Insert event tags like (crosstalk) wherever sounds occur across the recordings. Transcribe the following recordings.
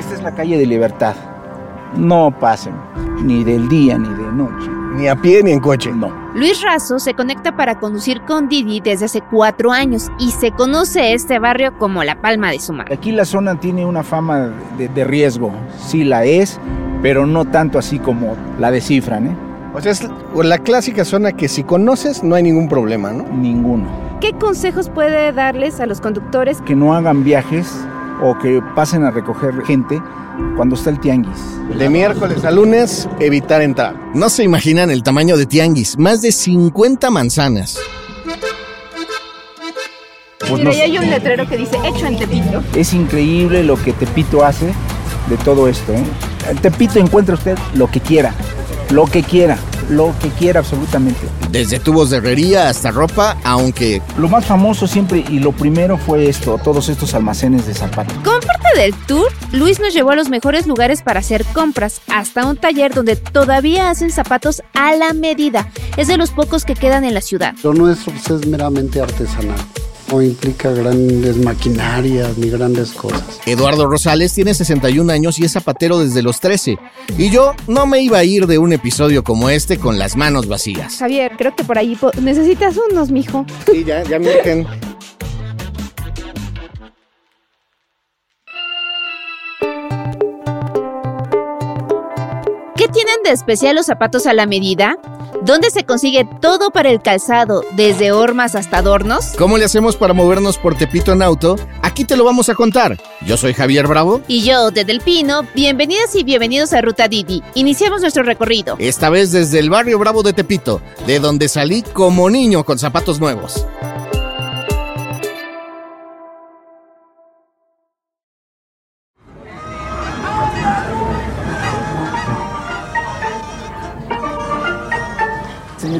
Esta es la calle de Libertad. No pasen, ni del día ni de noche. Ni a pie ni en coche. No. Luis Razo se conecta para conducir con Didi desde hace cuatro años y se conoce este barrio como la palma de su mano. Aquí la zona tiene una fama de, de riesgo. Sí la es, pero no tanto así como la descifran, ¿eh? O sea, es la clásica zona que si conoces no hay ningún problema, ¿no? Ninguno. ¿Qué consejos puede darles a los conductores? Que no hagan viajes o que pasen a recoger gente cuando está el tianguis. De miércoles a lunes, evitar entrar. No se imaginan el tamaño de tianguis, más de 50 manzanas. Pues Mira, ahí hay un letrero que dice hecho en Tepito. Es increíble lo que Tepito hace de todo esto. ¿eh? En Tepito encuentra usted lo que quiera, lo que quiera, lo que quiera absolutamente. Desde tubos de herrería hasta ropa, aunque... Lo más famoso siempre y lo primero fue esto, todos estos almacenes de zapatos. Como parte del tour, Luis nos llevó a los mejores lugares para hacer compras, hasta un taller donde todavía hacen zapatos a la medida. Es de los pocos que quedan en la ciudad. Lo nuestro pues, es meramente artesanal no implica grandes maquinarias ni grandes cosas. Eduardo Rosales tiene 61 años y es zapatero desde los 13. Y yo no me iba a ir de un episodio como este con las manos vacías. Javier, creo que por ahí necesitas unos, mijo. Sí, ya, ya me dejen. ¿Qué tienen de especial los zapatos a la medida? ¿Dónde se consigue todo para el calzado, desde hormas hasta adornos? ¿Cómo le hacemos para movernos por Tepito en auto? Aquí te lo vamos a contar. Yo soy Javier Bravo. Y yo, desde El Pino. Bienvenidas y bienvenidos a Ruta Didi. Iniciamos nuestro recorrido. Esta vez desde el barrio Bravo de Tepito, de donde salí como niño con zapatos nuevos.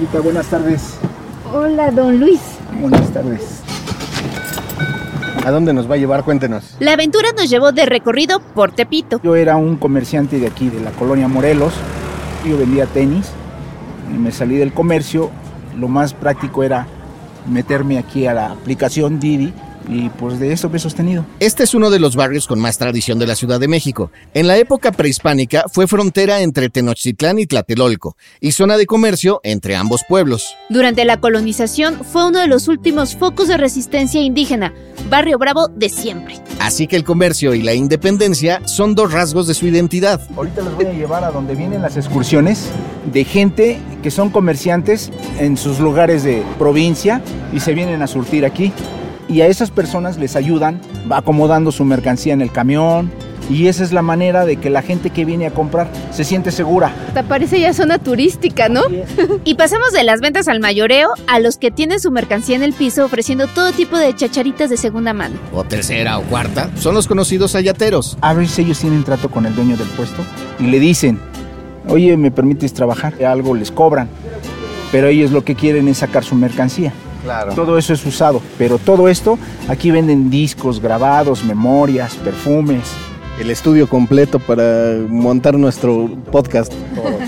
Señorita, buenas tardes. Hola, don Luis. Buenas tardes. ¿A dónde nos va a llevar? Cuéntenos. La aventura nos llevó de recorrido por Tepito. Yo era un comerciante de aquí, de la colonia Morelos. Yo vendía tenis y me salí del comercio. Lo más práctico era meterme aquí a la aplicación Didi y pues de eso me he sostenido. Este es uno de los barrios con más tradición de la Ciudad de México. En la época prehispánica fue frontera entre Tenochtitlán y Tlatelolco y zona de comercio entre ambos pueblos. Durante la colonización fue uno de los últimos focos de resistencia indígena, barrio bravo de siempre. Así que el comercio y la independencia son dos rasgos de su identidad. Ahorita los voy a llevar a donde vienen las excursiones de gente que son comerciantes en sus lugares de provincia y se vienen a surtir aquí y a esas personas les ayudan acomodando su mercancía en el camión. Y esa es la manera de que la gente que viene a comprar se siente segura. Te parece ya zona turística, ¿no? (laughs) y pasamos de las ventas al mayoreo a los que tienen su mercancía en el piso ofreciendo todo tipo de chacharitas de segunda mano. O tercera o cuarta. Son los conocidos ayateros. A ver si ellos tienen trato con el dueño del puesto y le dicen, oye, ¿me permites trabajar? Algo les cobran. Pero ellos lo que quieren es sacar su mercancía. Claro. Todo eso es usado, pero todo esto, aquí venden discos, grabados, memorias, perfumes. El estudio completo para montar nuestro podcast.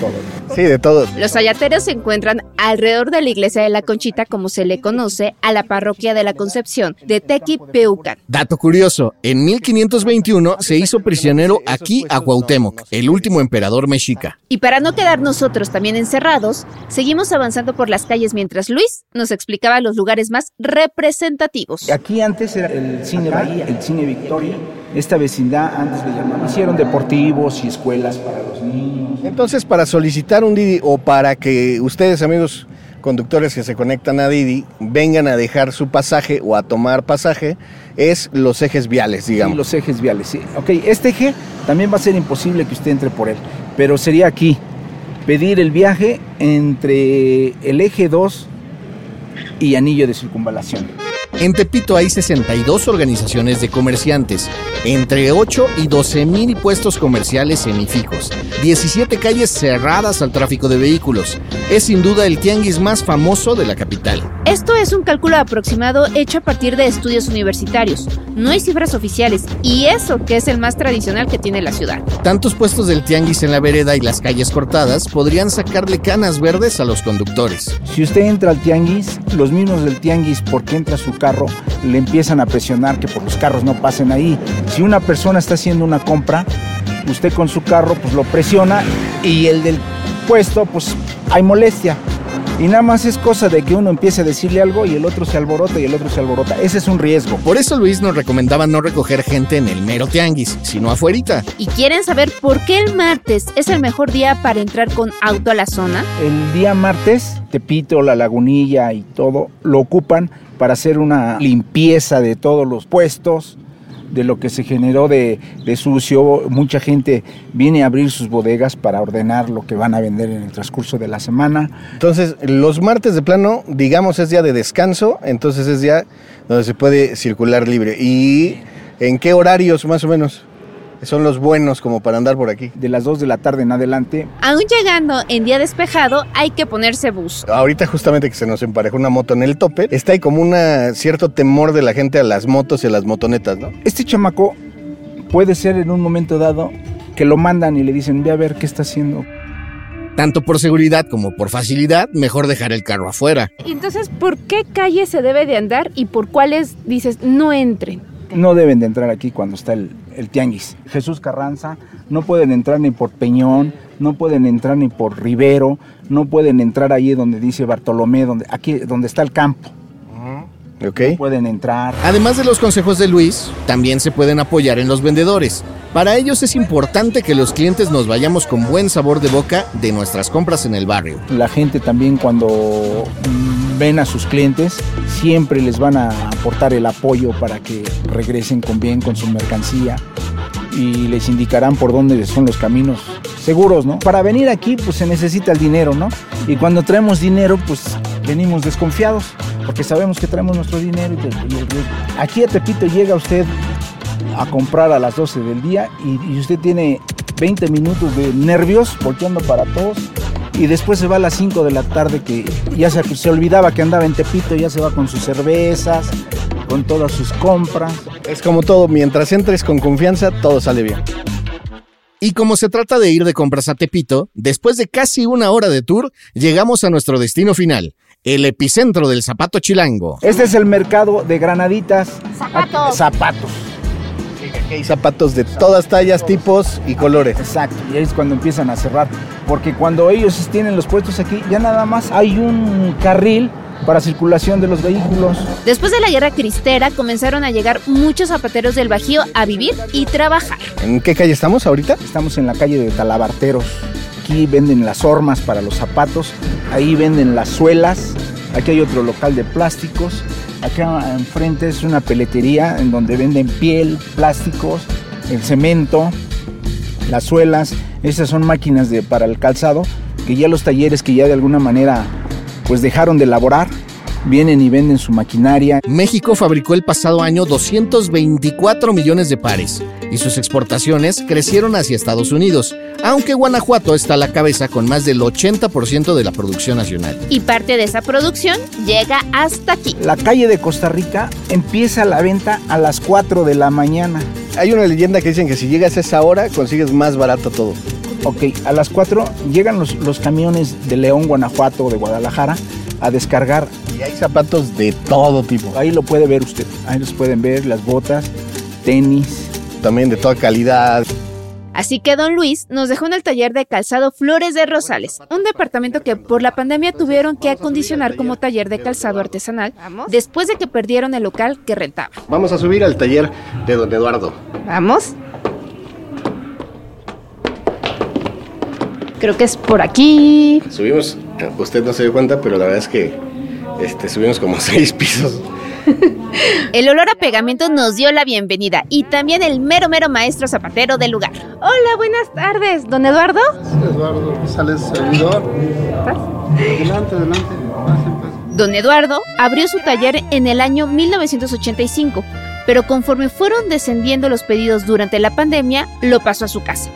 Todo. Sí, de todo. Los ayateros se encuentran alrededor de la iglesia de la Conchita, como se le conoce a la parroquia de la Concepción de Tequipeucan. Dato curioso, en 1521 se hizo prisionero aquí a Cuauhtémoc, el último emperador mexica. Y para no quedar nosotros también encerrados, seguimos avanzando por las calles mientras Luis nos explicaba los lugares más representativos. Aquí antes era el cine Bahía, el cine Victoria. Esta vecindad antes le llamaban. Hicieron deportivos y escuelas para los niños. Entonces, para solicitar un Didi o para que ustedes, amigos conductores que se conectan a Didi, vengan a dejar su pasaje o a tomar pasaje, es los ejes viales, digamos. Sí, los ejes viales, sí. Ok, este eje también va a ser imposible que usted entre por él, pero sería aquí, pedir el viaje entre el eje 2 y anillo de circunvalación. En Tepito hay 62 organizaciones de comerciantes, entre 8 y 12 mil puestos comerciales semifijos, 17 calles cerradas al tráfico de vehículos. Es sin duda el tianguis más famoso de la capital. Esto es un cálculo aproximado hecho a partir de estudios universitarios. No hay cifras oficiales y eso que es el más tradicional que tiene la ciudad. Tantos puestos del tianguis en la vereda y las calles cortadas podrían sacarle canas verdes a los conductores. Si usted entra al tianguis, los mismos del tianguis, porque entra su carro, le empiezan a presionar que por los carros no pasen ahí. Si una persona está haciendo una compra, usted con su carro pues lo presiona y el del puesto pues hay molestia. Y nada más es cosa de que uno empiece a decirle algo y el otro se alborota y el otro se alborota. Ese es un riesgo. Por eso Luis nos recomendaba no recoger gente en el mero tianguis, sino afuerita. ¿Y quieren saber por qué el martes es el mejor día para entrar con auto a la zona? El día martes, Tepito, la lagunilla y todo lo ocupan para hacer una limpieza de todos los puestos, de lo que se generó de, de, sucio. Mucha gente viene a abrir sus bodegas para ordenar lo que van a vender en el transcurso de la semana. Entonces, los martes de plano, digamos, es día de descanso, entonces es día donde se puede circular libre. ¿Y en qué horarios más o menos? Son los buenos como para andar por aquí. De las 2 de la tarde en adelante. Aún llegando en día despejado, hay que ponerse bus. Ahorita justamente que se nos emparejó una moto en el tope, está ahí como un cierto temor de la gente a las motos y a las motonetas, ¿no? Este chamaco puede ser en un momento dado que lo mandan y le dicen, ve a ver qué está haciendo. Tanto por seguridad como por facilidad, mejor dejar el carro afuera. Entonces, ¿por qué calle se debe de andar y por cuáles dices no entren? no deben de entrar aquí cuando está el, el, tianguis. Jesús Carranza, no pueden entrar ni por Peñón, no pueden entrar ni por Rivero, no pueden entrar ahí donde dice Bartolomé, donde, aquí donde está el campo. Okay. No pueden entrar. Además de los consejos de Luis, también se pueden apoyar en los vendedores. Para ellos es importante que los clientes nos vayamos con buen sabor de boca de nuestras compras en el barrio. La gente también cuando ven a sus clientes, siempre les van a aportar el apoyo para que regresen con bien con su mercancía y les indicarán por dónde son los caminos seguros, ¿no? Para venir aquí pues se necesita el dinero, ¿no? Y cuando traemos dinero pues venimos desconfiados porque sabemos que traemos nuestro dinero. Y, aquí a Tepito llega usted a comprar a las 12 del día y, y usted tiene 20 minutos de nervios volteando para todos y después se va a las 5 de la tarde que ya se, se, olvidaba que andaba en Tepito, ya se va con sus cervezas, con todas sus compras. Es como todo, mientras entres con confianza, todo sale bien. Y como se trata de ir de compras a Tepito, después de casi una hora de tour, llegamos a nuestro destino final, el epicentro del zapato chilango. Este es el mercado de granaditas. Zapatos. Zapatos. Aquí hay zapatos de todas tallas, tipos y colores. Exacto, y ahí es cuando empiezan a cerrar. Porque cuando ellos tienen los puestos aquí, ya nada más hay un carril para circulación de los vehículos. Después de la guerra cristera comenzaron a llegar muchos zapateros del Bajío a vivir y trabajar. ¿En qué calle estamos ahorita? Estamos en la calle de Talabarteros. Aquí venden las hormas para los zapatos, ahí venden las suelas, aquí hay otro local de plásticos, acá enfrente es una peletería en donde venden piel, plásticos, el cemento, las suelas, esas son máquinas de, para el calzado, que ya los talleres que ya de alguna manera pues dejaron de elaborar, vienen y venden su maquinaria. México fabricó el pasado año 224 millones de pares y sus exportaciones crecieron hacia Estados Unidos, aunque Guanajuato está a la cabeza con más del 80% de la producción nacional. Y parte de esa producción llega hasta aquí. La calle de Costa Rica empieza la venta a las 4 de la mañana. Hay una leyenda que dicen que si llegas a esa hora consigues más barato todo. Ok, a las 4 llegan los, los camiones de León, Guanajuato o de Guadalajara a descargar. Y hay zapatos de todo tipo. Ahí lo puede ver usted. Ahí los pueden ver, las botas, tenis. También de toda calidad. Así que don Luis nos dejó en el taller de calzado Flores de Rosales, un departamento que por la pandemia tuvieron que acondicionar como taller de calzado artesanal después de que perdieron el local que rentaba. Vamos a subir al taller de don Eduardo. Vamos. Creo que es por aquí. Subimos, usted no se dio cuenta, pero la verdad es que este, subimos como (laughs) seis pisos. El olor a pegamento nos dio la bienvenida y también el mero mero maestro zapatero del lugar. Hola, buenas tardes, don Eduardo. Eduardo González, servidor. Adelante, adelante. Don Eduardo abrió su taller en el año 1985, pero conforme fueron descendiendo los pedidos durante la pandemia, lo pasó a su casa.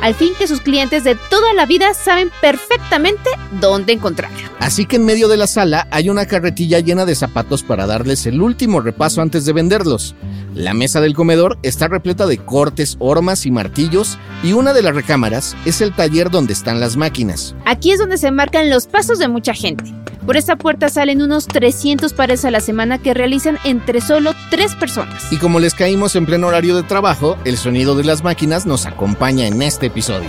Al fin que sus clientes de toda la vida saben perfectamente dónde encontrarlo. Así que en medio de la sala hay una carretilla llena de zapatos para darles el último repaso antes de venderlos. La mesa del comedor está repleta de cortes, hormas y martillos y una de las recámaras es el taller donde están las máquinas. Aquí es donde se marcan los pasos de mucha gente. Por esta puerta salen unos 300 pares a la semana que realizan entre solo tres personas. Y como les caímos en pleno horario de trabajo, el sonido de las máquinas nos acompaña en este episodio.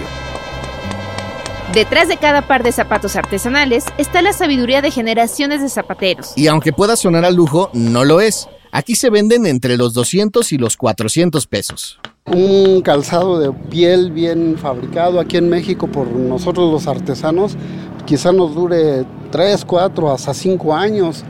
Detrás de cada par de zapatos artesanales está la sabiduría de generaciones de zapateros. Y aunque pueda sonar a lujo, no lo es. Aquí se venden entre los 200 y los 400 pesos. Un calzado de piel bien fabricado aquí en México por nosotros los artesanos, quizá nos dure 3, 4, hasta 5 años.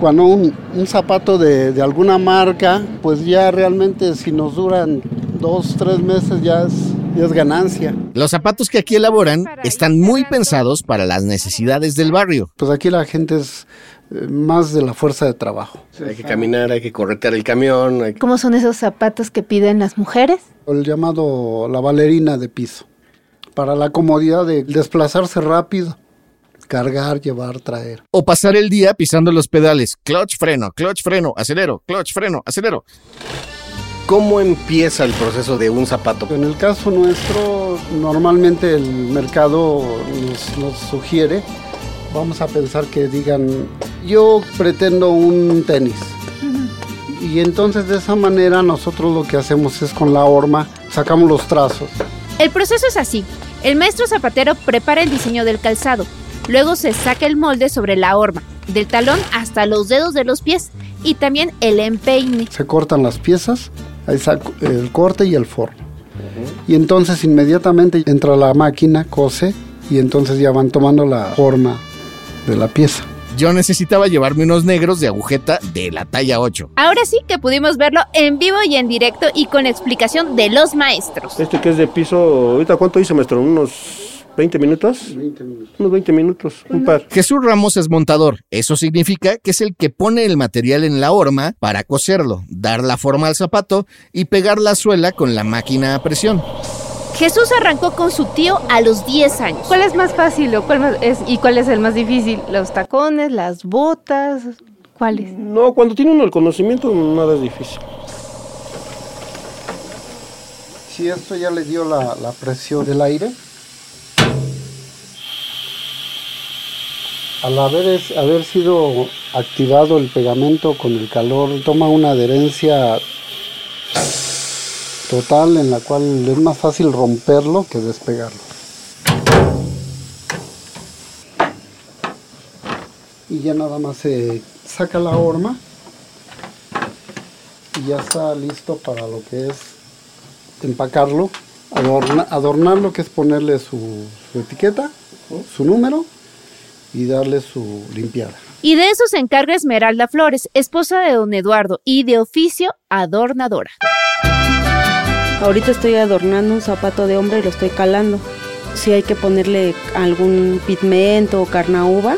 Cuando un, un zapato de, de alguna marca, pues ya realmente si nos duran 2, 3 meses ya es, ya es ganancia. Los zapatos que aquí elaboran están muy pensados para las necesidades del barrio. Pues aquí la gente es eh, más de la fuerza de trabajo. Hay que caminar, hay que corretear el camión. hay ¿Cómo son esos zapatos que piden las mujeres? El llamado la valerina de piso. Para la comodidad de desplazarse rápido, cargar, llevar, traer. O pasar el día pisando los pedales. Clutch, freno, clutch, freno, acelero, clutch, freno, acelero. ¿Cómo empieza el proceso de un zapato? En el caso nuestro, normalmente el mercado nos, nos sugiere, vamos a pensar que digan, yo pretendo un tenis. Y entonces de esa manera nosotros lo que hacemos es con la horma, sacamos los trazos. El proceso es así. El maestro zapatero prepara el diseño del calzado. Luego se saca el molde sobre la horma, del talón hasta los dedos de los pies y también el empeine. Se cortan las piezas, ahí saco el corte y el forro. Y entonces inmediatamente entra la máquina, cose y entonces ya van tomando la forma de la pieza. Yo necesitaba llevarme unos negros de agujeta de la talla 8. Ahora sí que pudimos verlo en vivo y en directo y con explicación de los maestros. Este que es de piso, ahorita cuánto hizo maestro, unos 20 minutos, unos 20 minutos, un par. Jesús Ramos es montador. Eso significa que es el que pone el material en la horma para coserlo, dar la forma al zapato y pegar la suela con la máquina a presión. Jesús arrancó con su tío a los 10 años. ¿Cuál es más fácil o cuál más- es, y cuál es el más difícil? ¿Los tacones, las botas? ¿Cuáles? No, cuando tiene uno el conocimiento, nada es difícil. Si esto ya le dio la, la presión del aire, al haber, sido activado el pegamento con el calor, toma una adherencia total en la cual es más fácil romperlo que despegarlo. Y ya nada más se saca la horma y ya está listo para lo que es empacarlo, adorna- adornarlo, que es ponerle su etiqueta, su número y darle su limpiada. Y de eso se encarga Esmeralda Flores, esposa de don Eduardo y de oficio adornadora. Ahorita estoy adornando un zapato de hombre y lo estoy calando. Si hay que ponerle algún pigmento o carnauba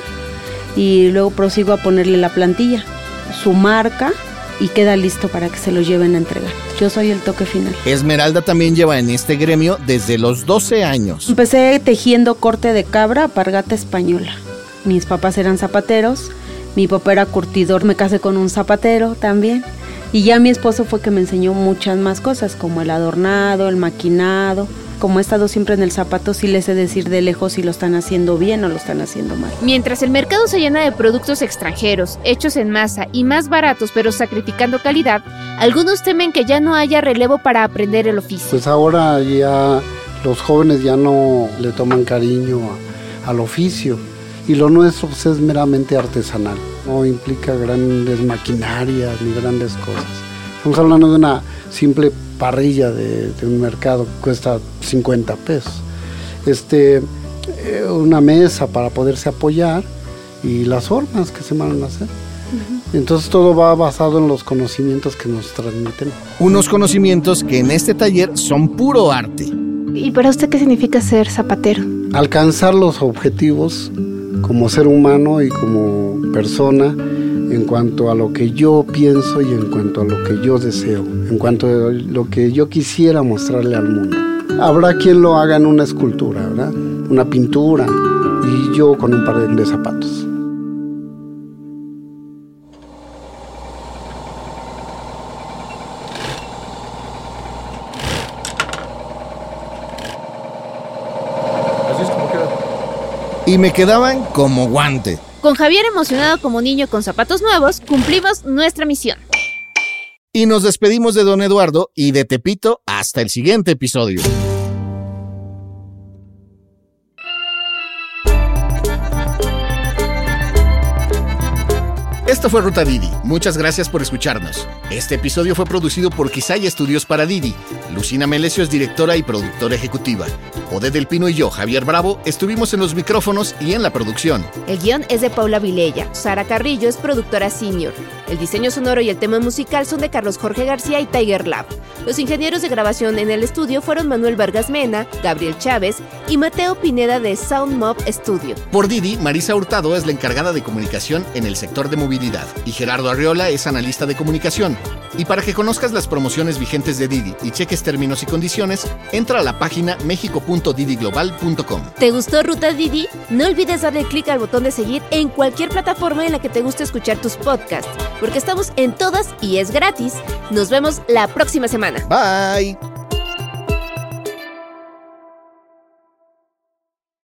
y luego prosigo a ponerle la plantilla, su marca y queda listo para que se lo lleven a entregar. Yo soy el toque final. Esmeralda también lleva en este gremio desde los 12 años. Empecé tejiendo corte de cabra, pargata española. Mis papás eran zapateros, mi papá era curtidor, me casé con un zapatero también. Y ya mi esposo fue que me enseñó muchas más cosas, como el adornado, el maquinado. Como he estado siempre en el zapato, sí les sé decir de lejos si lo están haciendo bien o lo están haciendo mal. Mientras el mercado se llena de productos extranjeros, hechos en masa y más baratos pero sacrificando calidad, algunos temen que ya no haya relevo para aprender el oficio. Pues ahora ya los jóvenes ya no le toman cariño a- al oficio y lo nuestro pues, es meramente artesanal, no implica grandes maquinarias ni grandes cosas. Estamos hablando de una simple parrilla de, de un mercado que cuesta 50 pesos. Este, eh, una mesa para poderse apoyar y las formas que se van a hacer. Entonces todo va basado en los conocimientos que nos transmiten. Unos conocimientos que en este taller son puro arte. ¿Y para usted qué significa ser zapatero? alcanzar los objetivos como ser humano y como persona en cuanto a lo que yo pienso y en cuanto a lo que yo deseo, en cuanto a lo que yo quisiera mostrarle al mundo. Habrá quien lo haga en una escultura, ¿verdad? Una pintura y yo con un par de- zapatos. Y me quedaban como guante. Con Javier emocionado como niño con zapatos nuevos, cumplimos nuestra misión. Y nos despedimos de don Eduardo y de Tepito hasta el siguiente episodio. Esto fue Ruta Didi. Muchas gracias por escucharnos. Este episodio fue producido por Quisaya Estudios para Didi. Lucina Melesio es directora y productora ejecutiva. Ode del Pino y yo, Javier Bravo, estuvimos en los micrófonos y en la producción. El guion es de Paula Vilella. Sara Carrillo es productora senior. El diseño sonoro y el tema musical son de Carlos Jorge García y Tiger Lab. Los ingenieros de grabación en el estudio fueron Manuel Vargas Mena, Gabriel Chávez y Mateo Pineda de Sound Mob Studio. Por Didi, Marisa Hurtado es la encargada de comunicación en el sector de movilidad y Gerardo Arriola es analista de comunicación. Y para que conozcas las promociones vigentes de Didi y cheques términos y condiciones, entra a la página mexico.didiglobal.com. ¿Te gustó Ruta Didi? No olvides darle clic al botón de seguir en cualquier plataforma en la que te guste escuchar tus podcasts, porque estamos en todas y es gratis. Nos vemos la próxima semana. Bye.